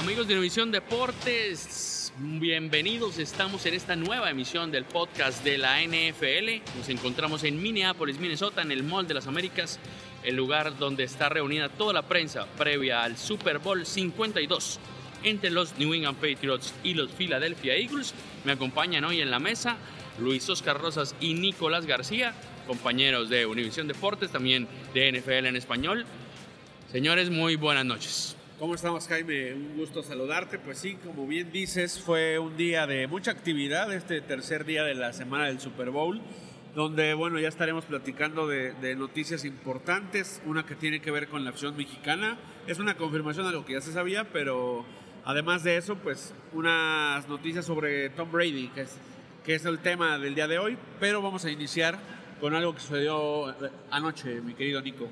Amigos de Univisión Deportes, bienvenidos. Estamos en esta nueva emisión del podcast de la NFL. Nos encontramos en Minneapolis, Minnesota, en el Mall de las Américas, el lugar donde está reunida toda la prensa previa al Super Bowl 52 entre los New England Patriots y los Philadelphia Eagles. Me acompañan hoy en la mesa Luis Oscar Rosas y Nicolás García, compañeros de Univisión Deportes, también de NFL en español. Señores, muy buenas noches. ¿Cómo estamos, Jaime? Un gusto saludarte. Pues sí, como bien dices, fue un día de mucha actividad, este tercer día de la semana del Super Bowl, donde, bueno, ya estaremos platicando de, de noticias importantes, una que tiene que ver con la acción mexicana. Es una confirmación de lo que ya se sabía, pero además de eso, pues unas noticias sobre Tom Brady, que es, que es el tema del día de hoy, pero vamos a iniciar con algo que sucedió anoche, mi querido Nico.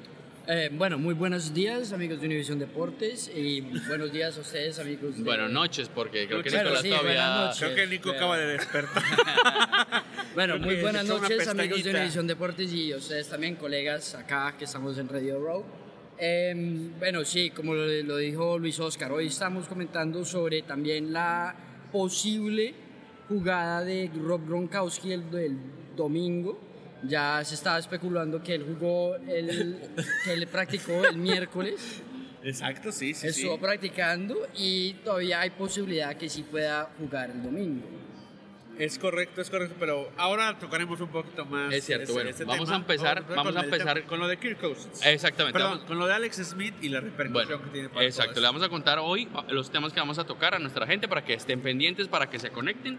Eh, bueno, muy buenos días, amigos de Univisión Deportes, y buenos días a ustedes, amigos de... Buenas noches, porque creo que Bueno, Nicolás sí, todavía... noches. Creo que Nico Pero- acaba de despertar. Bueno, muy buenas noches, amigos de. Univisión Deportes y ustedes también, colegas acá que estamos en Radio Row. Eh, bueno, sí, como lo, lo dijo Luis Oscar, hoy estamos comentando sobre también la posible jugada de Rob Gronkowski el del domingo. Ya se estaba especulando que él jugó, el, que él practicó el miércoles. Exacto, sí, sí. sí. Estuvo practicando y todavía hay posibilidad que sí pueda jugar el domingo. Es correcto, es correcto, pero ahora tocaremos un poquito más. Es cierto, ese- bueno, ese vamos tema. a empezar- con vamos a empezar- con lo de Kirk Cousins. Exactamente, Perdón, vamos- con lo de Alex Smith y la repercusión Bueno, que tiene para exacto, todo le vamos a contar hoy los temas que vamos a tocar a nuestra gente para que estén pendientes, para que se conecten.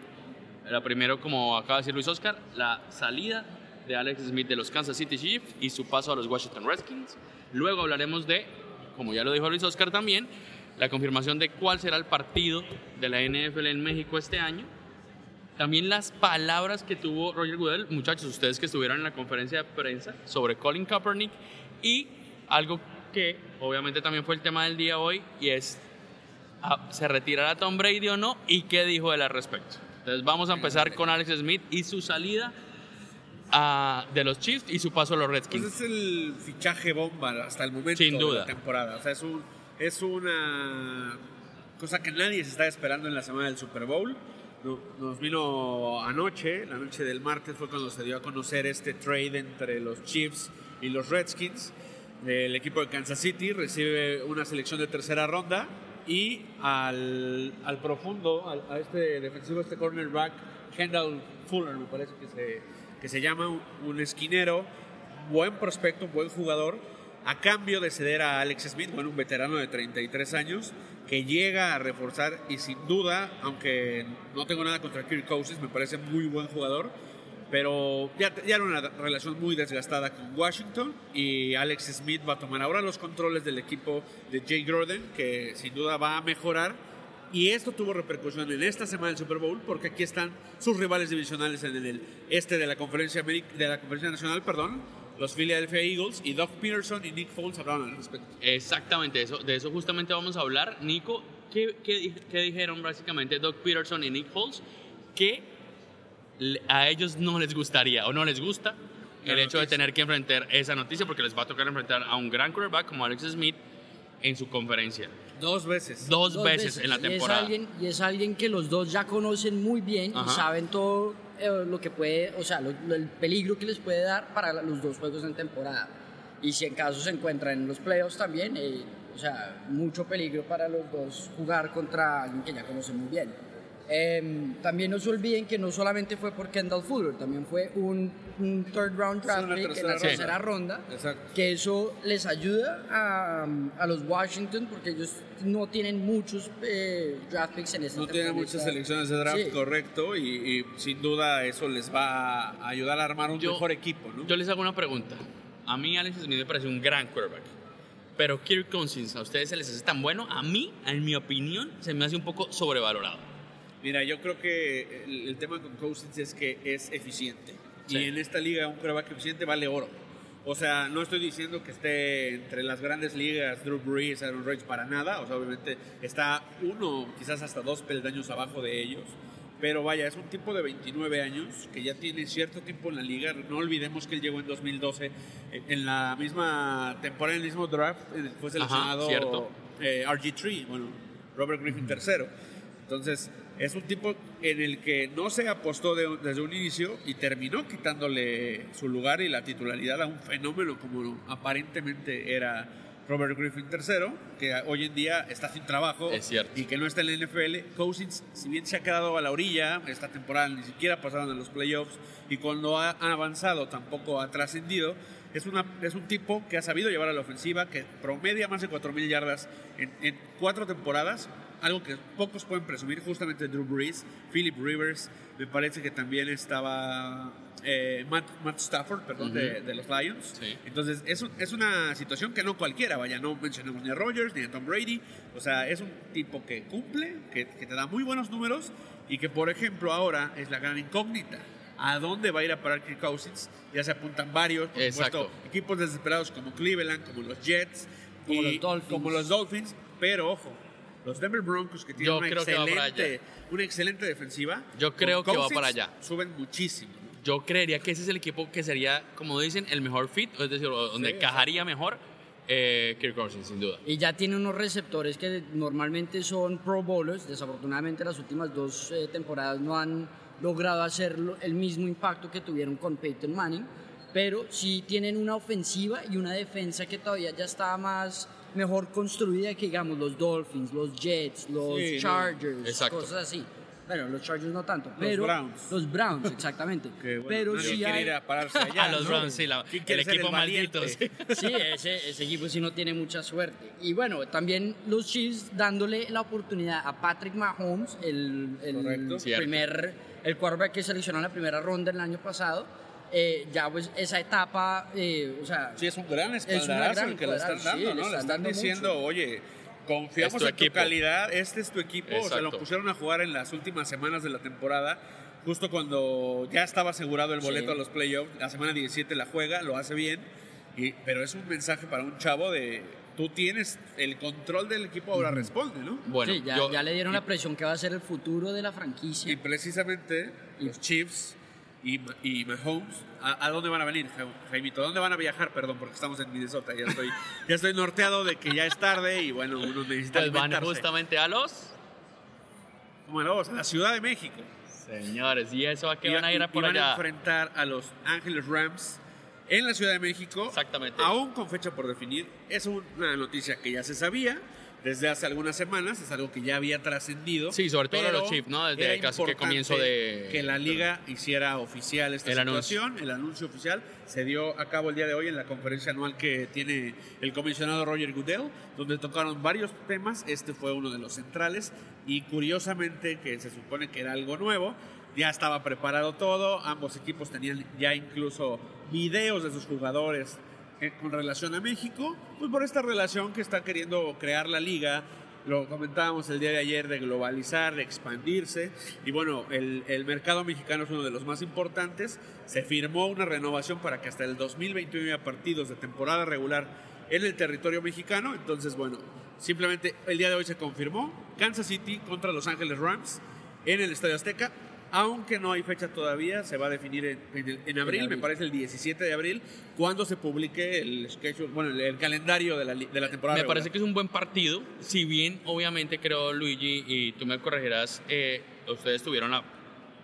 La primero, como acaba de decir Luis Oscar, la salida de Alex Smith de los Kansas City Chiefs y su paso a los Washington Redskins. Luego hablaremos de, como ya lo dijo Luis Oscar también, la confirmación de cuál será el partido de la NFL en México este año. También las palabras que tuvo Roger Goodell, muchachos, ustedes que estuvieron en la conferencia de prensa sobre Colin Kaepernick y algo que obviamente también fue el tema del día hoy y es ah, ¿se retirará Tom Brady o no? ¿Y qué dijo él al respecto? Entonces vamos a empezar con Alex Smith y su salida de los Chiefs y su paso a los Pues Redskins. es el fichaje bomba hasta el momento Sin de duda. la temporada. O sea, es, un, es una cosa que nadie se está esperando en la semana del Super Bowl. No- Nos vino anoche, la noche del martes fue cuando se dio a conocer este trade entre los Chiefs y los Redskins. El equipo de Kansas City recibe una selección de tercera ronda y al, al profundo, al- a este defensivo, este cornerback, Kendall Fuller, me parece que se, que se llama, un, esquinero, buen prospecto, buen jugador, a cambio de ceder a Alex Smith, bueno, un veterano de 33 años, que llega a reforzar y sin duda, aunque no tengo nada contra Kirk Cousins, me parece muy buen jugador, pero ya, ya era una relación muy desgastada con Washington y Alex Smith va a tomar ahora los controles del equipo de Jay Gordon, que sin duda va a mejorar. Y esto tuvo repercusión en esta semana del Super Bowl porque aquí están sus rivales divisionales en el este de la conferencia, de la conferencia nacional, perdón, los Philadelphia Eagles y Doug Peterson y Nick Foles hablaron al respecto. Exactamente, eso, de eso justamente vamos a hablar. Nico, ¿qué, qué, qué dijeron básicamente Doug Peterson y Nick Foles? Que a ellos no les gustaría o no les gusta La el hecho de noticia. tener que enfrentar esa noticia porque les va a tocar enfrentar a un gran quarterback como Alex Smith en su conferencia. Dos veces. Dos, Dos veces, en la Y temporada. Es alguien, y es alguien que los dos ya conocen muy bien Ajá. y saben todo eh, lo que puede, o sea, lo- lo- el peligro que les puede dar para los dos juegos en temporada. Y si en caso se encuentran en los playoffs también, eh, o sea, mucho peligro para los dos jugar contra alguien que ya conocen muy bien. Em, también no se olviden que no solamente fue por Kendall Fuller, también fue un, un third round draft pick en la tercera ronda Exacto. que eso les ayuda a, a los Washington porque ellos no tienen muchos eh, draft picks en esta No tiene temporada. muchas selecciones de draft, Sí. correcto, y, y sin duda eso les va a ayudar a armar un Yo- mejor equipo, ¿no? Yo les hago una pregunta. A mí Alex Smith me parece un gran quarterback. Pero Kirk Cousins, ¿a ustedes se les hace tan bueno? A mí, en mi opinión, se me hace un poco sobrevalorado. Mira, yo creo que el, el tema con Cousins es que es eficiente. Sí. Y en esta liga un quarterback eficiente vale oro. O sea, no estoy diciendo que esté entre las grandes ligas, Drew Brees, Aaron Rodgers, para nada. O sea, obviamente está uno, quizás hasta dos peldaños abajo de ellos. Pero vaya, es un tipo de 29 años que ya tiene cierto tiempo en la liga. No olvidemos que él llegó en 2012, en- en la misma temporada, en el mismo draft, fue seleccionado cierto. eh, RG3, bueno, Robert Griffin III. Entonces, es un tipo en el que no se apostó de- desde un inicio y terminó quitándole su lugar y la titularidad a un fenómeno como aparentemente era Robert Griffin III, que hoy en día está sin trabajo Es y que no está en la NFL. Cousins, si bien se ha quedado a la orilla, esta temporada ni siquiera pasaron a los playoffs y cuando ha ha avanzado tampoco ha trascendido. Es, una, es un tipo que ha sabido llevar a la ofensiva, que promedia más de 4.000 yardas en, en cuatro temporadas, algo que pocos pueden presumir, justamente Drew Brees, Philip Rivers, me parece que también estaba eh, Matt, Matt Stafford, perdón, de, de los Lions. Sí. Entonces, es, un- es una situación que no cualquiera, vaya, no mencionemos ni a Rogers ni a Tom Brady. O sea, es un tipo que cumple, que, que te da muy buenos números y que, por ejemplo, ahora es la gran incógnita. ¿A dónde va a ir a parar Kirk Cousins? Ya se apuntan varios, por Exacto. supuesto, equipos desesperados como Cleveland, como los Jets, Como y los Dolphins. como los Dolphins, pero ojo, los Denver Broncos que tienen una, excelente, una excelente defensiva. Yo creo que va para allá. Suben muchísimo. Yo creería que ese es el equipo que sería, como dicen, el mejor fit, es decir, donde Sí, encajaría mejor eh, Kirk Cousins, sin duda. Y ya tiene unos receptores que normalmente son Pro Bowlers. Desafortunadamente, las últimas dos eh, temporadas no han logrado hacer el mismo impacto que tuvieron con Peyton Manning. Pero sí tienen una ofensiva y una defensa que todavía ya está más mejor construida que, digamos, los Dolphins, los Jets, los Sí, no. Chargers, Exacto. cosas así. Bueno, los Chargers no tanto, pero Browns. los Browns, exactamente. Que, bueno, pero nadie sí hay, ir a pararse allá. a los ¿no? Browns, sí, la- ¿Quién el equipo valiente? maldito. sí. Sí, ese, ese equipo sí no tiene mucha suerte. Y bueno, también los Chiefs dándole la oportunidad a Patrick Mahomes, el, el primer, el quarterback que seleccionó en la primera ronda el año pasado. Eh, ya pues esa etapa, eh, o sea, Sí, es un gran espaldarazo el que le están sí, dando, le ¿no? Le están dando diciendo, mucho. oye, confiamos tu en tu calidad, este es tu equipo. Se lo pusieron a jugar en las últimas semanas de la temporada, justo cuando ya estaba asegurado el boleto Sí. a los playoffs. La semana 17 la juega, lo hace bien, y, pero es un mensaje para un chavo de, tú tienes el control del equipo, ahora responde, ¿no? Bueno, sí, ya, yo- ya le dieron la presión que va a ser el futuro de la franquicia. Y precisamente los Chiefs y, y Mahomes, ¿a, a dónde van a venir, Ja- Jaimito? ¿A dónde van a viajar? Perdón, porque estamos en Minnesota. Ya estoy, ya estoy norteado de que ya es tarde y bueno, uno necesita pues van justamente a los Bueno, vamos a la Ciudad de México. señores. ¿Y eso a qué Y van a ir a y por van a allá? enfrentar a los Ángeles Rams en la Ciudad de México. Exactamente. Aún con fecha por definir. Es una noticia que ya se sabía, desde hace algunas semanas, es algo que ya había trascendido. Sí, sobre todo los Chiefs, ¿no? Desde era casi que comienzo de... Que la liga hiciera oficial esta El situación, el anuncio oficial se dio a cabo el día de hoy en la conferencia anual que tiene el comisionado Roger Goodell, donde tocaron varios temas, este fue uno de los centrales y curiosamente que se supone que era algo nuevo, ya estaba preparado todo, ambos equipos tenían ya incluso videos de sus jugadores con relación a México, pues por esta relación que está queriendo crear la liga, lo comentábamos el día de ayer, de globalizar, de expandirse, y bueno, el, el, mercado mexicano es uno de los más importantes, se firmó una renovación para que hasta el 2021 haya partidos de temporada regular en el territorio mexicano, entonces bueno, simplemente el día de hoy se confirmó Kansas City contra Los Ángeles Rams en el Estadio Azteca, aunque no hay fecha todavía, se va a definir en, en, en, abril, me parece el 17 de abril, cuando se publique el schedule, bueno, el, el calendario de la, de la temporada. Me regular. parece que es un buen partido, si bien obviamente creo, Luigi, y tú me corregirás, eh, ustedes tuvieron la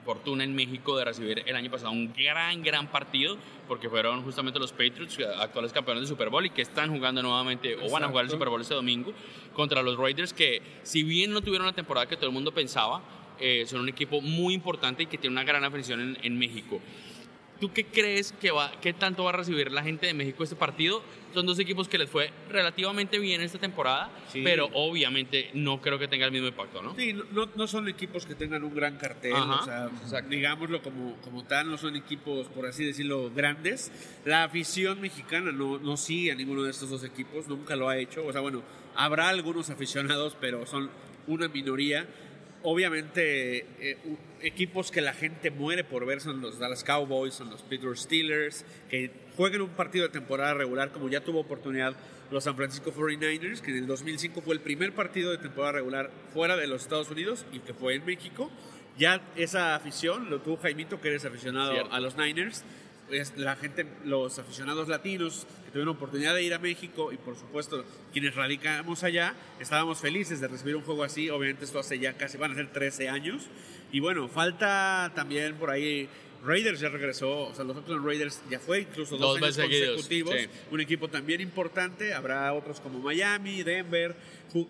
fortuna en México de recibir el año pasado un gran, gran partido, porque fueron justamente los Patriots, actuales campeones de Super Bowl, y que están jugando nuevamente, Exacto. o van a jugar el Super Bowl este domingo, contra los Raiders, que si bien no tuvieron la temporada que todo el mundo pensaba, eh, son un equipo muy importante y que tiene una gran afición en, en, México. ¿Tú qué crees que va, qué tanto va a recibir la gente de México este partido? Son dos equipos que les fue relativamente bien esta temporada, sí. pero obviamente no creo que tenga el mismo impacto, ¿no? Sí, no, no son equipos que tengan un gran cartel, Ajá, o sea, digámoslo como, como tal, no son equipos, por así decirlo, grandes. La afición mexicana no, no sigue a ninguno de estos dos equipos, nunca lo ha hecho. O sea, bueno, habrá algunos aficionados, pero son una minoría obviamente eh, equipos que la gente muere por ver son los Dallas Cowboys, son los Pittsburgh Steelers, que jueguen un partido de temporada regular como ya tuvo oportunidad los San Francisco 49ers, que en el 2005 fue el primer partido de temporada regular fuera de los Estados Unidos y que fue en México. Ya esa afición lo tuvo Jaimito, que eres aficionado Cierto. a los Niners. Es la gente, los aficionados latinos que tuvieron oportunidad de ir a México y por supuesto quienes radicamos allá, estábamos felices de recibir un juego así. Obviamente esto hace ya casi, van a ser 13 años. Y bueno, falta también por ahí Raiders ya regresó, o sea, los Oakland Raiders ya fue incluso dos, dos años consecutivos. Sí. Un equipo también importante. Habrá otros como Miami, Denver,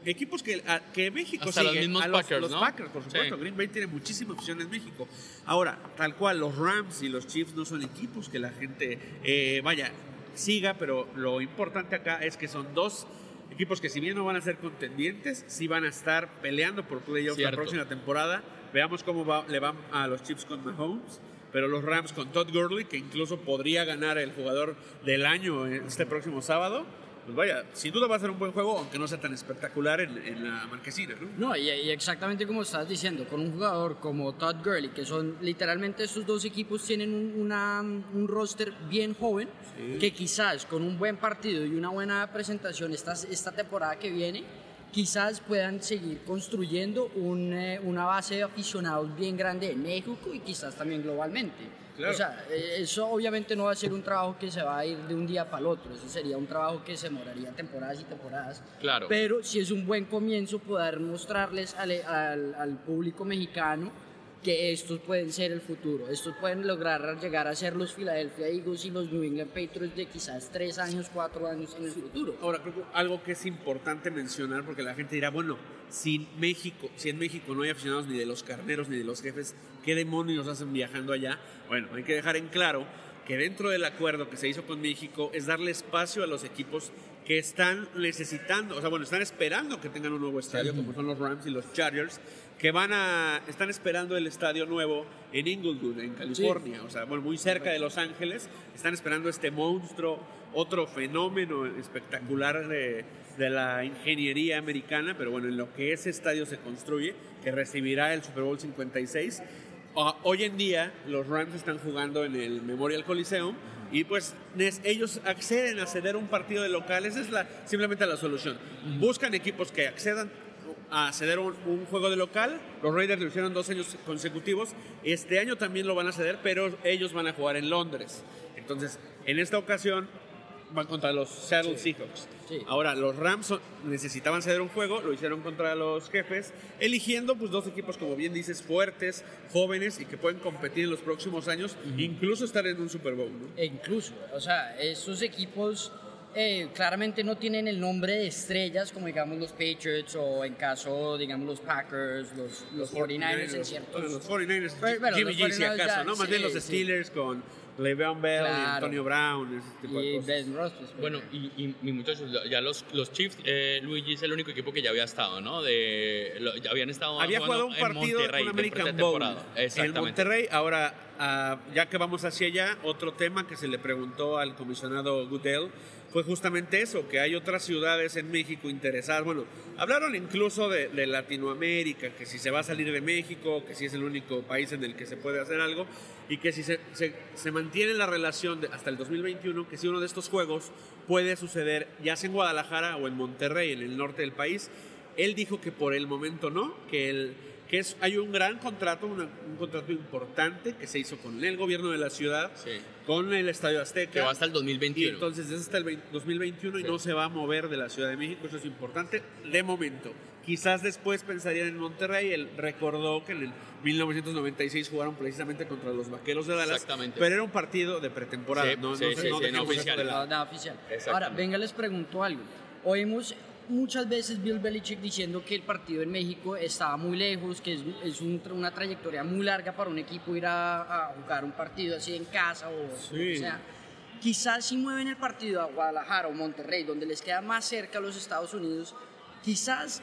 equipos que, a, que México Hasta sigue. los mismos a los, Packers, los ¿no? Packers, por supuesto. Sí. Green Bay tiene muchísima opción en México. Ahora, tal cual, los Rams y los Chiefs no son equipos que la gente, eh, vaya, siga, pero lo importante acá es que son dos equipos que si bien no van a ser contendientes, sí van a estar peleando por playoffs la próxima temporada. Veamos cómo va, le van a los Chiefs con Mahomes pero los Rams con Todd Gurley, que incluso podría ganar el jugador del año este próximo sábado, pues vaya, sin duda va a ser un buen juego, aunque no sea tan espectacular en, en la marquesina, ¿no? No, y, y, exactamente como estás diciendo, con un jugador como Todd Gurley, que son literalmente estos dos equipos tienen un, una, un roster bien joven, sí. que quizás con un buen partido y una buena presentación esta, esta temporada que viene, quizás puedan seguir construyendo un, eh, una base de aficionados bien grande en México y quizás también globalmente. Claro. O sea, eh, eso obviamente no va a ser un trabajo que se va a ir de un día para el otro, eso sería un trabajo que se demoraría temporadas y temporadas. Claro. Pero si es un buen comienzo poder mostrarles al, al, al público mexicano que estos pueden ser el futuro. Estos pueden lograr llegar a ser los Philadelphia Eagles y los New England Patriots de quizás tres años, cuatro años en el futuro. Ahora, creo que algo que es importante mencionar, porque la gente dirá, bueno, si México, si en México no hay aficionados ni de los carneros ni de los jefes, ¿qué demonios hacen viajando allá? Bueno, hay que dejar en claro que dentro del acuerdo que se hizo con México es darle espacio a los equipos que están necesitando, o sea, bueno, están esperando que tengan un nuevo estadio, sí. como son los Rams y los Chargers, que van a, están esperando el estadio nuevo en Inglewood, en California, sí. o sea, bueno, muy cerca de Los Ángeles, están esperando este monstruo, otro fenómeno espectacular de, de la ingeniería americana, pero bueno, en lo que ese estadio se construye, que recibirá el Super Bowl 56, Uh, hoy en día los Rams están jugando en el Memorial Coliseum y pues ellos acceden a ceder un partido de local. Esa es la, simplemente la solución. Buscan equipos que accedan a ceder un, un, juego de local. Los Raiders lo hicieron dos años consecutivos. Este año también lo van a ceder, pero ellos van a jugar en Londres. Entonces, en esta ocasión van contra los Seattle sí. Seahawks. Sí. Ahora, los Rams necesitaban ceder un juego, lo hicieron contra los jefes, eligiendo pues dos equipos, como bien dices, fuertes, jóvenes y que pueden competir en los próximos años, uh -huh. incluso estar en un Super Bowl. ¿no? E incluso, o sea, esos equipos eh, claramente no tienen el nombre de estrellas como digamos los Patriots o en caso digamos los Packers, los, los 49ers en ciertos... Los 49ers, Pero, bueno, Jimmy los G si 49ers acaso, ya, ¿no? Más sí, bien los sí. Steelers con Le'Veon Bell y. Antonio Brown, ese tipo de Y cosas. Ben Roethlisberger. Bueno, y, y, y muchachos, ya los, los Chiefs, eh, Luigi es el único equipo que ya había estado, ¿no? De, lo- ya habían estado Había jugando jugado un en partido Monterrey con de American Bowl en. Monterrey. Ahora, ah, ya que vamos hacia allá, otro tema que se le preguntó al comisionado Goodell fue justamente eso, que hay otras ciudades en México interesadas. Bueno, hablaron incluso de, Latinoamérica, que si se va a salir de México, que si es el único país en el que se puede hacer algo, y que si se, se- se mantiene la relación de- hasta el 2021, que si uno de estos juegos puede suceder ya sea en Guadalajara o en Monterrey, en el norte del país, él dijo que por el momento no, que, el, que es, hay un gran contrato, una- un contrato importante que se hizo con el gobierno de la ciudad, Sí. con el Estadio Azteca. Que va hasta el Y 2021. entonces es hasta el 20 2021 y no se va a mover de la Ciudad de México, eso es importante de momento. Quizás después pensarían en Monterrey, él recordó que en el 1996 jugaron precisamente contra los Vaqueros de Dallas, Exactamente. pero era un partido de pretemporada, Sí, no, sí, no, sí, no sí, no oficial. Ahora, venga, les pregunto algo. Oímos muchas veces Bill Belichick diciendo que el partido en México estaba muy lejos, que es, es un- una trayectoria muy larga para un equipo ir a, a jugar un partido así en casa o Sí. o sea. Quizás si mueven el partido a Guadalajara o Monterrey, donde les queda más cerca a los Estados Unidos, quizás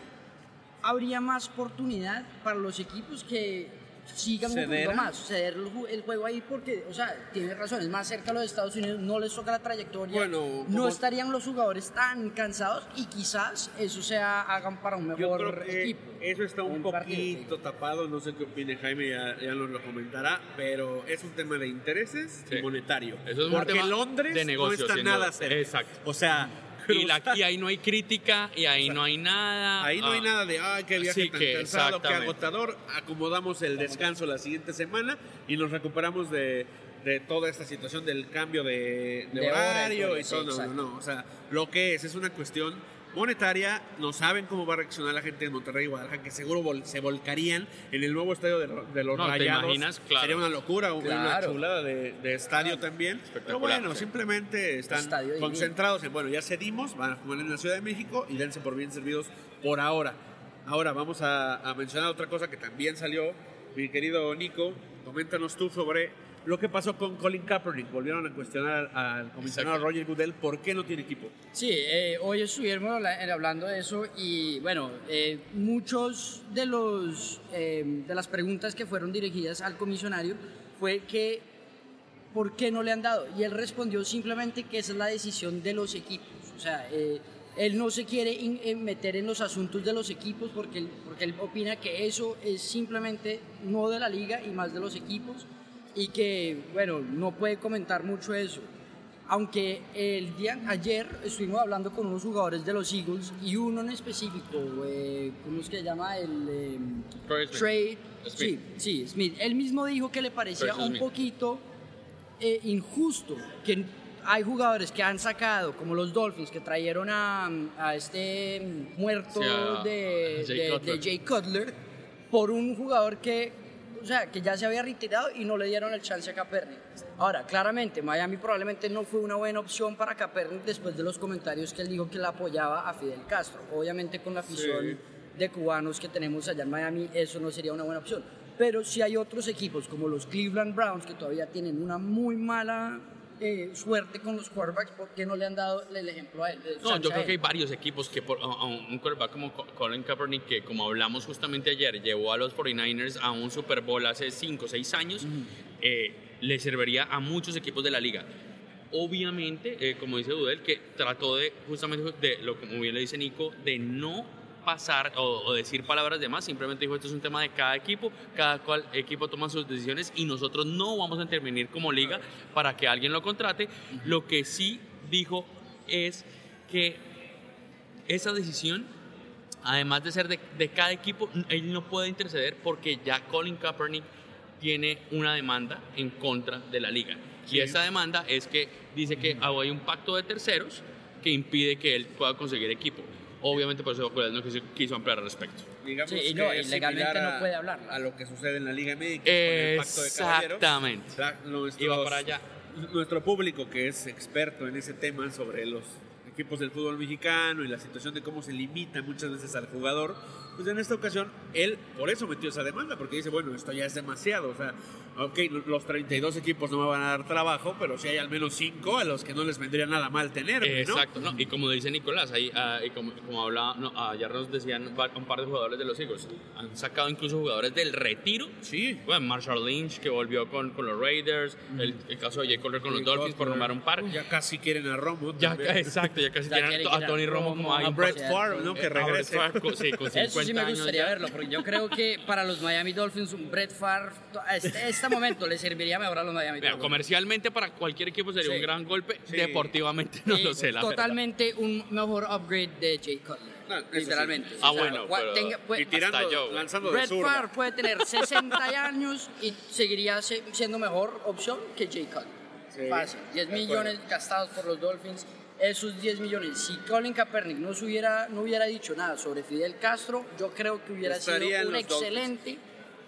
habría más oportunidad para los equipos que sigan un ¿Ceder? poquito más, ceder el, ju- el juego ahí porque, o sea, tiene razón, es más cerca a los Estados Unidos, no les toca la trayectoria, Bueno, no estarían los jugadores tan cansados y quizás eso sea hagan para un Yo mejor creo que equipo. eso está un, poquito tapado, no sé qué opine Jaime, ya, ya nos lo comentará, pero es un tema de intereses Sí. y monetario. Eso es un Porque tema Londres de no está nada cerca. Exacto. O sea, Y, la- y ahí no hay crítica, y ahí no hay nada. Ahí no hay Ah, nada de, ay, qué viaje tan que cansado, qué agotador. Acomodamos el descanso la siguiente semana y nos recuperamos de, de toda esta situación del cambio de, de De hora y horario todo, y sí, todo. No, no, no. O sea, lo que es, es una cuestión monetaria. No saben cómo va a reaccionar la gente de Monterrey y Guadalajara, que seguro vol- se volcarían en el nuevo estadio de, los No, ¿te Rayados. imaginas? Claro. Sería una locura, una Claro. chulada de, de estadio también. Pero bueno, sí. simplemente están Estadio concentrados en, bueno, ya cedimos, van a jugar en la Ciudad de México y dense por bien servidos por ahora. Ahora vamos a, a mencionar otra cosa que también salió, mi querido Nico, coméntanos tú sobre lo que pasó con Colin Kaepernick. Volvieron a cuestionar al comisionado Exacto. Roger Goodell por qué no tiene equipo. Sí, eh, hoy estuvimos eh, hablando de eso y bueno, eh, muchos de los eh, de las preguntas que fueron dirigidas al comisionario fue que ¿por qué no le han dado? Y él respondió simplemente que esa es la decisión de los equipos. O sea, eh, él no se quiere in- eh, meter en los asuntos de los equipos porque, él- porque él opina que eso es simplemente no de la liga y más de los equipos y que, bueno, no puede comentar mucho eso. Aunque el día ayer estuvimos hablando con unos jugadores de los Eagles y uno en específico, eh, ¿cómo es que se llama? El eh, Troy Smith. Trade. Smith. Sí, sí, Smith. Él mismo dijo que le parecía Troy un Smith. poquito eh, injusto que hay jugadores que han sacado, como los Dolphins, que trajeron a, a este mm, muerto Sí, a- de, a Jay de- de Jay Cutler, por un jugador que, o sea, que ya se había retirado y no le dieron el chance a Kaepernick. Ahora, claramente, Miami probablemente no fue una buena opción para Kaepernick después de los comentarios que él dijo que le apoyaba a Fidel Castro. Obviamente con la afición de cubanos que tenemos allá en Miami, eso no sería una buena opción. Pero si hay otros equipos como los Cleveland Browns que todavía tienen una muy mala eh, suerte con los quarterbacks, ¿por qué no le han dado el ejemplo a él? No, yo creo que hay varios equipos que por, a- un quarterback como Co- Colin Kaepernick, que como hablamos justamente ayer, llevó a los 49ers a un Super Bowl hace 5 o 6 años, eh, le serviría a muchos equipos de la liga. Obviamente, eh, como dice Udel, que trató de, justamente, de lo como bien le dice Nico, de no pasar o, o decir palabras de más, simplemente dijo esto es un tema de cada equipo, cada cual equipo toma sus decisiones y nosotros no vamos a intervenir como liga para que alguien lo contrate. Lo que sí dijo es que esa decisión, además de ser de, de cada equipo, él no puede interceder porque ya Colin Kaepernick tiene una demanda en contra de la liga. Y esa demanda es que dice que hay un pacto de terceros que impide que él pueda conseguir equipo. Obviamente por eso Goodell no quiso, quiso ampliar al respecto. Digamos Sí, y que no, y legalmente no puede hablar. A lo que sucede en la Liga MX con el pacto de. Exactamente. Iba para allá. Nuestro público que es experto en ese tema sobre los equipos del fútbol mexicano y la situación de cómo se limita muchas veces al jugador, pues en esta ocasión él por eso metió esa demanda, porque dice, bueno, esto ya es demasiado, o sea, ok, los 32 equipos no me van a dar trabajo, pero si hay al menos 5 a los que no les vendría nada mal tener, Exacto, ¿no? y como dice Nicolás, ahí, ah, y como, como hablaba, no, ayer nos decían un par de jugadores de los Eagles, han sacado incluso jugadores del retiro, sí. bueno, Marshall Lynch que volvió con, con los Raiders, el, caso de Jay Collier con los Dolphins, por nombrar un par. Ya casi quieren a Romo. Ya, exacto, ya casi quieren a, Tony Romo, como a, Brett Favre, ¿no? Que regrese. sí, con 50 Eso sí me gustaría verlo, porque yo creo que para los Miami Dolphins un Brett Favre a este, este momento le serviría mejor a los Miami Dolphins. Comercialmente para cualquier equipo sería un gran golpe, deportivamente no lo sé, la Totalmente un mejor upgrade de Jay Cutler. literalmente. Ah, bueno. y tirando, lanzando Brett Favre puede tener 60 años y seguiría siendo mejor opción que Jay Cutler. Fácil. 10 millones gastados por los Dolphins esos 10 millones. Si Colin Kaepernick no, hubiera, no hubiera dicho nada sobre Fidel Castro, yo creo que hubiera sido un excelente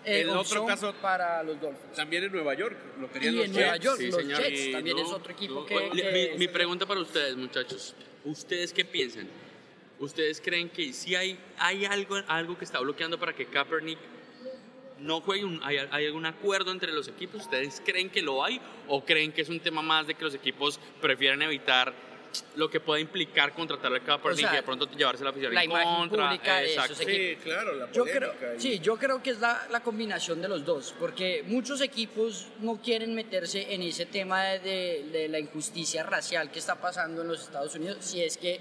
eh, otro caso para los Dolphins. También en Nueva York, lo querían y los en Nueva York, los Jets también es otro equipo que... mi, pregunta para ustedes, muchachos. ¿Ustedes qué piensan? ¿Ustedes creen que si hay, hay algo, algo que está bloqueando para que Kaepernick no juegue? Un, hay, ¿Hay algún acuerdo entre los equipos? ¿Ustedes creen que lo hay? ¿O creen que es un tema más de que los equipos prefieren evitar lo que puede implicar contratar a Kaepernick y de pronto llevarse la afición la en imagen contra. Pública de esos sí, claro, la yo creo, sí, yo creo que es la, la, combinación de los dos, porque muchos equipos no quieren meterse en ese tema de, de, la injusticia racial que está pasando en los Estados Unidos, si es que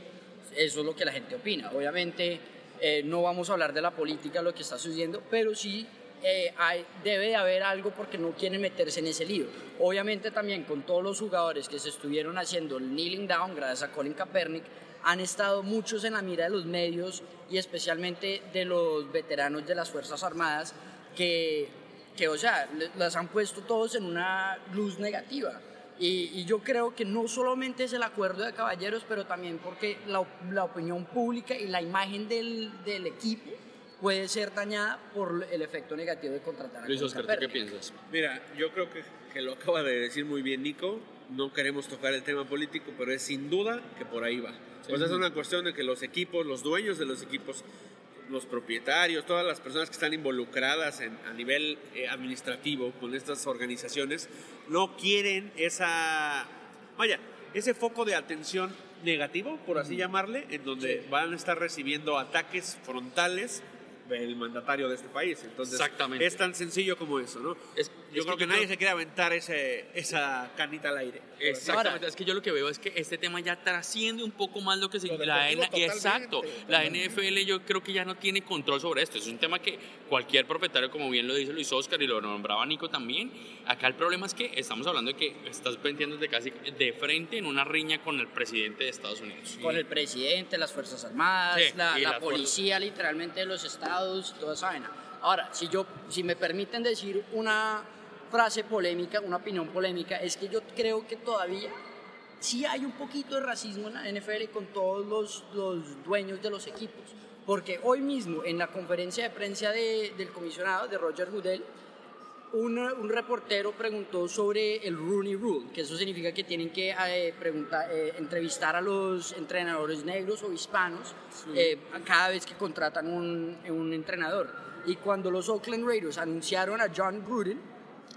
eso es lo que la gente opina. Obviamente eh, no vamos a hablar de la política, lo que está sucediendo, pero sí eh, hay, debe de haber algo porque no quieren meterse en ese lío. Obviamente también con todos los jugadores que se estuvieron haciendo el kneeling down gracias a Colin Kaepernick, han estado muchos en la mira de los medios y especialmente de los veteranos de las Fuerzas Armadas que, que o sea, las han puesto todos en una luz negativa. Y, yo creo que no solamente es el acuerdo de caballeros, pero también porque la, la opinión pública y la imagen del, del equipo puede ser dañada por el efecto negativo de contratar a Luis Oscar, qué piensas? Mira, yo creo que, que, lo acaba de decir muy bien Nico. No queremos tocar el tema político, pero es sin duda que por ahí va. Pues es una cuestión de que los equipos, los dueños de los equipos, los propietarios, todas las personas que están involucradas en, a nivel eh, administrativo con estas organizaciones, no quieren esa, vaya, ese foco de atención negativo, por así llamarle, en donde van a estar recibiendo ataques frontales el mandatario de este país. Entonces, Exactamente. es tan sencillo como eso, ¿no? Es, yo creo que, nadie se quiere aventar ese, esa canita al aire. Exactamente, es que yo lo que veo es que este tema ya trasciende un poco más lo que se... la exacto, la NFL yo creo que ya no tiene control sobre esto. Es un tema que cualquier propietario, como bien lo dice Luis Oscar y lo nombraba Nico también, acá el problema es que estamos hablando de que estás de casi de frente en una riña con el presidente de Estados Unidos. Con el presidente, las Fuerzas Armadas, la, policía literalmente de los estados, toda esa vaina. Ahora, si, yo, si me permiten decir una frase polémica, una opinión polémica, es que yo creo que todavía sí hay un poquito de racismo en la NFL con todos los, los dueños de los equipos. Porque hoy mismo, en la conferencia de prensa del comisionado, de Roger Goodell, un, un, reportero preguntó sobre el Rooney Rule, que eso significa que tienen que eh, preguntar, eh, entrevistar a los entrenadores negros o hispanos eh, cada vez que contratan un, un entrenador. Y cuando los Oakland Raiders anunciaron a John Gruden,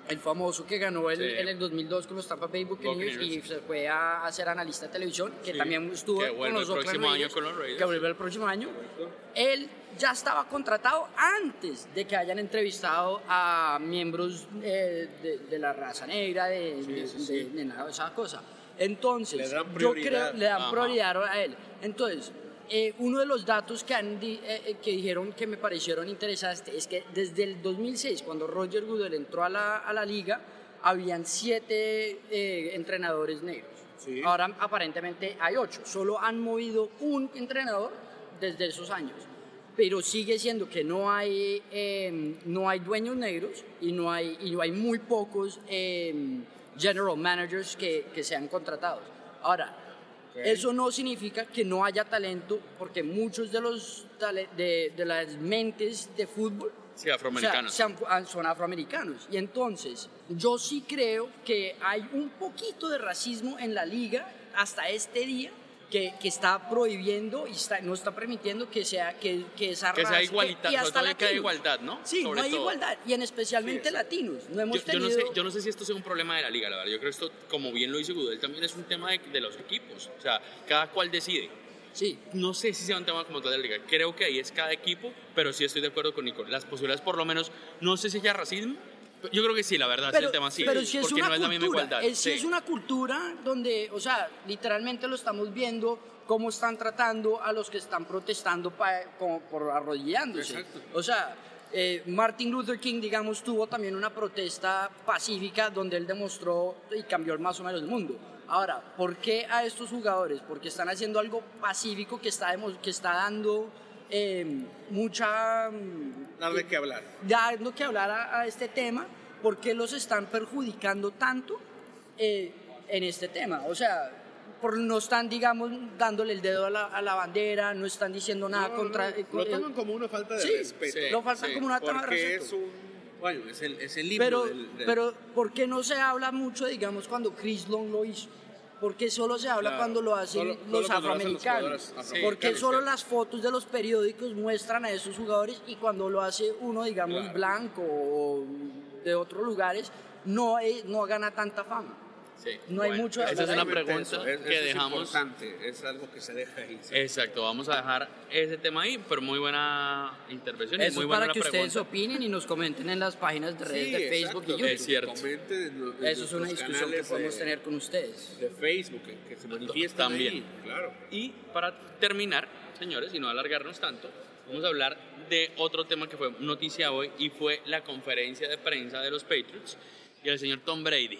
el famoso que ganó el, en el 2002 con los Tampa Bay Buccaneers y se fue a, ser analista de televisión, que también estuvo con los Oakland Raiders, con los Raiders, que vuelve el próximo año. Él ya estaba contratado antes de que hayan entrevistado a miembros eh, de, la raza negra, de, de, esa cosa. Entonces, yo creo le dan prioridad a él. Entonces, eh, uno de los datos que, han eh, eh, que dijeron que me parecieron interesantes es que desde el 2006, cuando Roger Goodell entró a la, a la liga, habían siete entrenadores negros. Ahora aparentemente hay ocho. Solo han movido un entrenador desde esos años. Pero sigue siendo que no hay, em, no hay dueños negros y no hay, y no hay muy pocos em, general managers que, que sean contratados. Ahora, eso no significa que no haya talento, porque muchos de los de, de las mentes de fútbol afroamericanos. son afroamericanos. Y entonces, yo sí creo que hay un poquito de racismo en la liga hasta este día, que, que está prohibiendo y está, no está permitiendo que sea que, que esa Que sea raza- igualita- y sobre hasta que haya latinos. igualdad, ¿no? Sí, Sobre no hay todo. igualdad y en especialmente latinos. No hemos Yo, yo no tenido sé, yo no sé si esto sea un problema de la liga, la verdad. Yo creo que esto, como bien lo dice Gudel, también es un tema de, de los equipos. O sea, cada cual decide. Sí. No sé si sea un tema como tal de la liga. Creo que ahí es cada equipo, pero sí estoy de acuerdo con Nico. Las posibilidades, por lo menos, no sé si haya racismo. Yo creo que sí, la verdad, pero, el tema sí. pero si es porque una no es la misma cultura, igualdad. es, si Sí. es una cultura donde, o sea, literalmente lo estamos viendo cómo están tratando a los que están protestando pa- como por arrodillándose. O sea, eh, Martin Luther King, digamos, tuvo también una protesta pacífica donde él demostró y cambió más o menos el mundo. Ahora, ¿por qué a estos jugadores? Porque están haciendo algo pacífico que está, que está dando eh, mucha... Darle que hablar. dando que hablar a, a este tema, ¿por qué los están perjudicando tanto eh, en este tema? O sea, por, no están, digamos, dándole el dedo a la, a la bandera, no están diciendo nada No, contra... no, eh, lo eh, toman como una falta de sí, respeto. lo faltan como una toma de Porque respeto. es un. Bueno, es el, es el himno pero, del- del- pero, ¿por qué no se habla mucho, digamos, cuando Chris Long lo hizo? ¿Por qué solo se habla Claro, cuando lo hacen solo- los solo cuando lo hacen los afroamericanos? afroamericanos, ¿Por qué solo sí. las fotos de los periódicos muestran a esos jugadores y cuando lo hace uno, digamos, Claro. blanco o de otros lugares, no, es- no gana tanta fama? Sí. No hay mucho Esa es una pregunta eso, es- que eso es dejamos. importante, es algo que se deja ahí. sí. Exacto, vamos a dejar ese tema ahí, pero muy buena intervención y Eso muy es buena para la que ustedes pregunta. opinen y nos comenten en las páginas de redes Sí, de Facebook exacto, y YouTube. Es cierto. comenten en Eso es una discusión que podemos de- tener con ustedes. De Facebook, que, que se manifiesten También. ahí, claro. Y para terminar, señores, y no alargarnos tanto, vamos a hablar de otro tema que fue noticia hoy y fue la conferencia de prensa de los Patriots y el señor Tom Brady.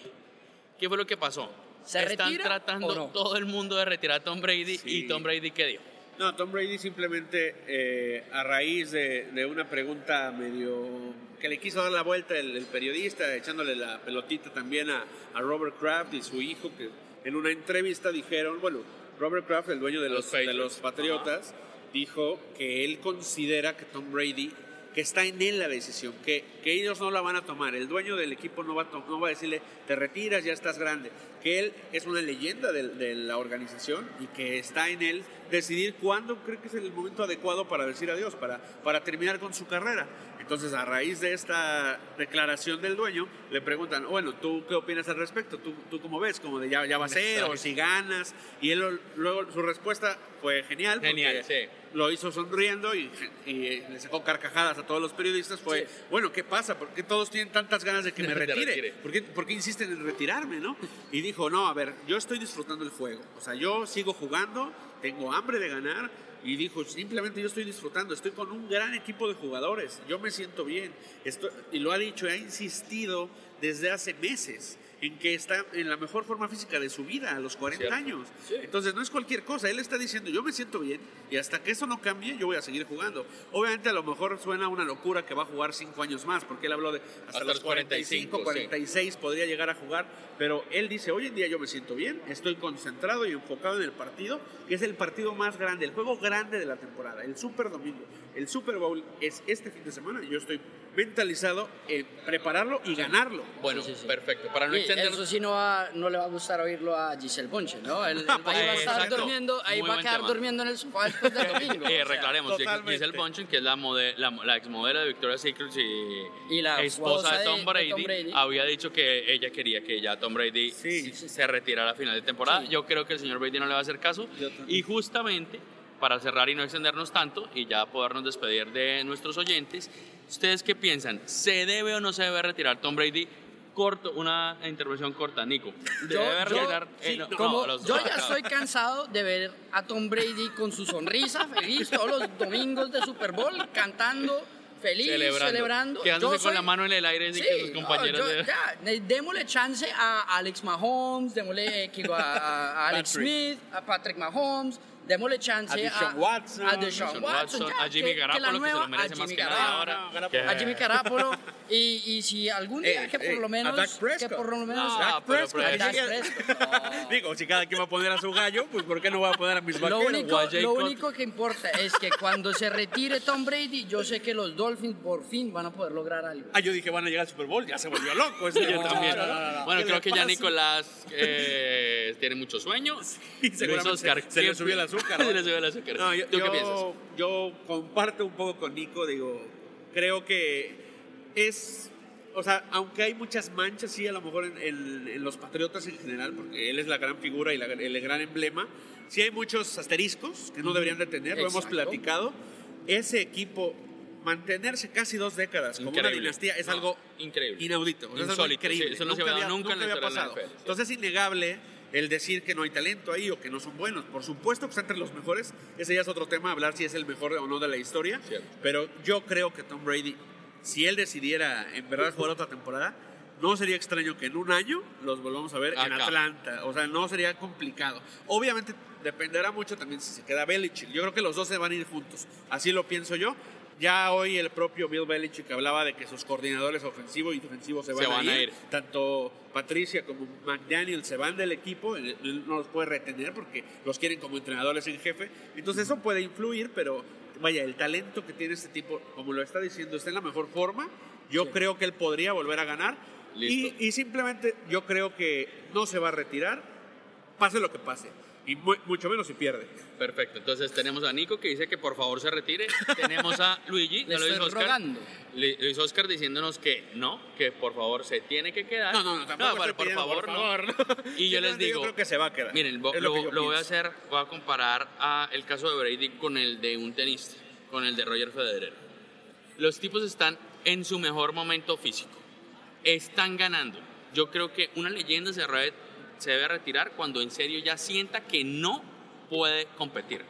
¿Qué fue lo que pasó? ¿Se Están retira tratando o no? todo el mundo de retirar a Tom Brady Sí. y Tom Brady qué dio. No, Tom Brady simplemente eh, a raíz de, de una pregunta medio que le quiso dar la vuelta el, el periodista, echándole la pelotita también a, a Robert Kraft y su hijo, que en una entrevista dijeron, bueno, Robert Kraft, el dueño de Los los, de los Patriotas, dijo que él considera que Tom Brady, que está en él la decisión, que, que ellos no la van a tomar, el dueño del equipo no va, a no va a decirle, te retiras, ya estás grande, que él es una leyenda de, de la organización y que está en él decidir cuándo cree que es el momento adecuado para decir adiós, para, para terminar con su carrera. Entonces, a raíz de esta declaración del dueño, le preguntan, bueno, ¿tú qué opinas al respecto? ¿Tú, tú cómo ves? Como de ya, ya va a ser, o si ganas. Y él luego su respuesta fue genial. Genial, sí. Lo hizo sonriendo y, y le sacó carcajadas a todos los periodistas. Fue, Sí. bueno, ¿qué pasa? ¿Por qué todos tienen tantas ganas de que me retire? retire. ¿Por qué, por qué insisten en retirarme, no? Y dijo, no, a ver, yo estoy disfrutando el juego. O sea, yo sigo jugando, tengo hambre de ganar. Y dijo, simplemente yo estoy disfrutando, estoy con un gran equipo de jugadores, yo me siento bien. Esto- y lo ha dicho, ha insistido desde hace meses en que está en la mejor forma física de su vida a los 40 Cierto. años. Entonces no es cualquier cosa, él está diciendo, yo me siento bien y hasta que eso no cambie, yo voy a seguir jugando. Obviamente a lo mejor suena una locura que va a jugar 5 años más, porque él habló de hasta, Hasta los los 45, 45, sí. 46 podría llegar a jugar, pero él dice, hoy en día yo me siento bien, estoy concentrado y enfocado en el partido, que es el partido más grande, el juego grande de la temporada, el Super Domingo. El Super Bowl es este fin de semana y yo estoy mentalizado en prepararlo y ganarlo. Bueno, Sí, sí, sí. perfecto. Para no Y extendernos eso sí no, va- no le va a gustar oírlo a Giselle Bonche, ¿no? Él, él va, ahí va a estar Exacto. durmiendo, ahí Muy va a quedar tema. durmiendo en el sofá después del domingo. Eh, o sea, reclaremos, totalmente. Giselle Bunchen, que es la, la, la exmodelo de Victoria's Secret y, Y la esposa de Tom, de- de Brady, Tom Brady. había dicho que ella quería que ya Tom Brady Sí. se retirara a final de temporada. Sí. Yo creo que el señor Brady no le va a hacer caso. Y justamente, para cerrar y no extendernos tanto y ya podernos despedir de nuestros oyentes, ¿ustedes qué piensan? ¿Se debe o no se debe retirar Tom Brady? Corto, una intervención corta, Nico. ¿Se Yo- debe yo- retirar? Eh, sí, no, no, como los yo dos. ya estoy cansado de ver a Tom Brady con su sonrisa feliz todos los domingos de Super Bowl cantando feliz, celebrando, celebrando. quedándose Yo con la la mano en el aire Sí, que sus no, compañeros yo- de- ya, ne- démosle chance a Alex Mahomes, démosle eh, a, a Alex. Smith, a Patrick Mahomes, démosle chance A Deshaun Watson, a Deshaun Watson, Watson, ya, a Jimmy que- que que se lo merece a más Jimmy que Garoppolo, ahora. Que- a Jimmy Garoppolo y, y si algún día Eh, que por eh, lo a menos Dak que Prescott. por lo menos No, Dak pero Prescott. a Dak Diga- Prescott, no. Digo, si cada quien va a poner a su gallo, pues ¿por qué no va a poner a mis Lo vaqueros? único, Guay lo único que importa es que cuando se retire Tom Brady, yo sé que los Dolphins por fin van a poder lograr algo. Ah, yo dije, van a llegar al Super Bowl, ya se volvió loco. este Yo no, también. no, no, no. Bueno, ¿Qué creo que ya? Nicolás eh, tiene mucho sueño. Y Luis seguramente Oscar, se, se le ¿qué- subió azúcar. Subió el azúcar. No, yo, ¿Tú qué yo- piensas? yo comparto un poco con Nico, digo, creo que es, o sea, aunque hay muchas manchas, sí, a lo mejor en, en- en los Patriotas en general, porque él es la gran figura y la- el gran emblema, sí hay muchos asteriscos que no deberían de tener, lo hemos Exacto. platicado. Ese equipo, mantenerse casi dos décadas como una Increíble. dinastía es No, algo increíble. inaudito. o sea, es algo Insólito, sí, increíble. eso no se había dado nunca en la había pasado. Entonces es innegable el decir que no hay talento ahí o que no son buenos. Por supuesto que está entre los mejores. Ese ya es otro tema, hablar si es el mejor o no de la historia. Cierto. Pero yo creo que Tom Brady, si él decidiera en verdad jugar otra temporada, no sería extraño que en un año los volvamos a ver en. Atlanta. O sea, no sería complicado. Obviamente dependerá mucho también si se queda Belichick. Yo creo que los dos se van a ir juntos. Así lo pienso yo. Ya hoy el propio Bill Belichick hablaba de que sus coordinadores ofensivo y defensivo se van, Se van a, a ir. Tanto Patricia como McDaniel se van del equipo. Él no los puede retener porque los quieren como entrenadores en jefe. Entonces eso puede influir, pero vaya, el talento que tiene este tipo, como lo está diciendo, está en la mejor forma. Yo creo que él podría volver a ganar. Y simplemente yo creo que no se va a retirar, pase lo que pase. Y mu- mucho menos si pierde. Perfecto, entonces tenemos a Nico que dice que por favor se retire. tenemos a Luigi, Le no lo estoy Oscar. rogando. Luis Oscar diciéndonos que no, que por favor se tiene que quedar. No, no, no, tampoco pero estoy por pidiendo, favor, por no. favor, no. Y yo les Simplemente digo, Yo creo que se va a quedar. Miren, lo, lo lo- yo voy a hacer, voy a comparar a el caso de Brady con el de un tenista, con el de Roger Federer. Los tipos están en su mejor momento físico. Están ganando. Yo creo que una leyenda se, se debe retirar cuando en serio ya sienta que no puede competir.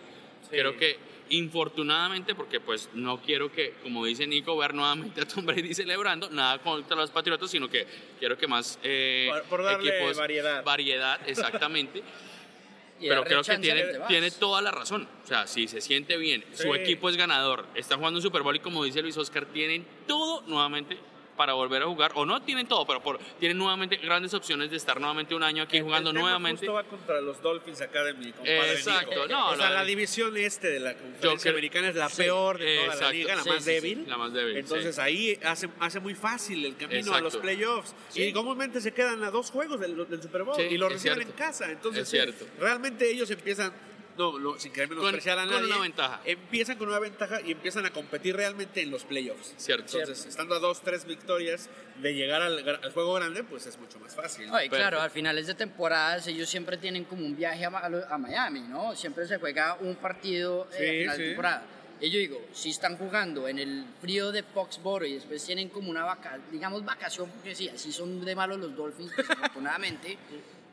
Creo que infortunadamente, porque pues no quiero que, como dice Nico, ver nuevamente a Tom Brady celebrando, nada contra los Patriotas, sino que quiero que más eh, Por- por darle equipos... variedad. Variedad, exactamente. Pero creo que tiene, tiene toda la razón. O sea, si se siente bien, su Sí. equipo es ganador, está jugando un Super Bowl y como dice Luis Oscar, tienen todo nuevamente para volver a jugar. O no tienen todo, pero por- tienen nuevamente grandes opciones de estar nuevamente un año aquí jugando el tema nuevamente. justo va contra los Dolphins Academy, compadre Exacto, Nico. no, o sea, la- la división este de la conferencia creo- americana es la sí, peor de toda la liga, la sí, más sí, débil. la más débil, Entonces ahí hace, hace muy fácil el camino a los playoffs. Y comúnmente se quedan a dos juegos del, del Super Bowl y lo reciben cierto. en casa. Entonces, Es cierto. realmente ellos empiezan, no, no sin querer menospreciar a con nadie, una ventaja. empiezan con una ventaja y empiezan a competir realmente en los playoffs. Cierto. Entonces, estando a dos, tres victorias de llegar al, al juego grande, pues es mucho más fácil. Claro, al finales de temporadas ellos siempre tienen como un viaje a, a lo- Miami, ¿no? Siempre se juega un partido eh, Sí, a final sí. de temporada. Y yo digo, si están jugando en el frío de Foxboro y después tienen como una vaca, digamos vacación, porque sí, así son de malos los Dolphins, desafortunadamente,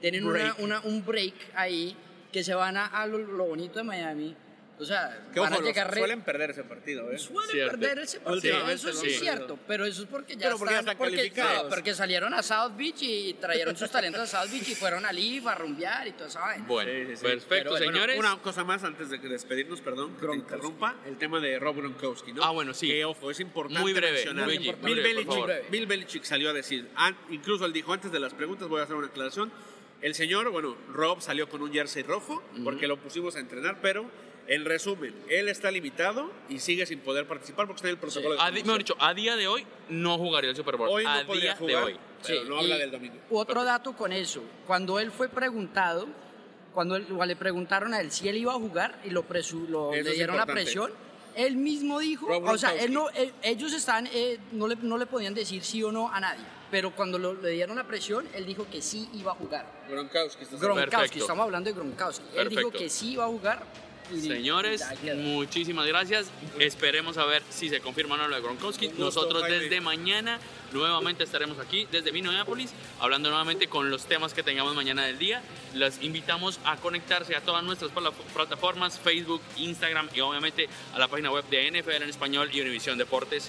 tienen una, Break. una- un break ahí que se van a, a lo, lo bonito de Miami. O sea, Que van ojo, a llegar re- suelen perder ese partido, ¿eh? Suelen Cierto. perder ese partido, Últimamente eso sí es cierto, pero eso es porque ya Pero porque ya están, están porque, calificados. sí, porque salieron a South Beach y trajeron sus talentos a South Beach y fueron a Leaf a rumbear y toda esa vaina. Bueno, Sí, sí, sí. perfecto, Pero, bueno, señores. una cosa más antes de que despedirnos, perdón, que te interrumpa, el tema de Rob Gronkowski, ¿no? Ah, bueno, sí. Que, ojo, es importante Muy breve, mencionar. Muy breve, Belichick. Bill Belichick salió a decir, incluso él dijo antes de las preguntas, voy a hacer una aclaración, el señor, bueno, Rob salió con un jersey rojo porque lo pusimos a entrenar, pero en resumen, él está limitado y sigue sin poder participar porque está en el protocolo de A di- mejor conmoción. dicho, a día de hoy no jugaría el Super Bowl. Hoy no a día jugar, de hoy. pero Sí, no habla y del domingo. Otro dato con eso, cuando él fue preguntado, cuando él- le preguntaron a él si él iba a jugar y lo, presu- lo- le dieron la presión, él mismo dijo, Rob o sea, él no, él- ellos estaban, eh, no, le, no le podían decir sí o no a nadie, pero cuando lo- le dieron la presión, él dijo que sí iba a jugar. Gronkowski, ¿estás Gronkowski, Perfecto. estamos hablando de Gronkowski. Él dijo que sí iba a jugar. y- Señores, y muchísimas gracias. Esperemos a ver si se confirma o no lo de Gronkowski. Gusto, Nosotros Jaime. desde mañana nuevamente estaremos aquí desde Minneapolis hablando nuevamente con los temas que tengamos mañana del día. Los invitamos a conectarse a todas nuestras plataformas, Facebook, Instagram y obviamente a la página web de NFL en español y Univisión Deportes.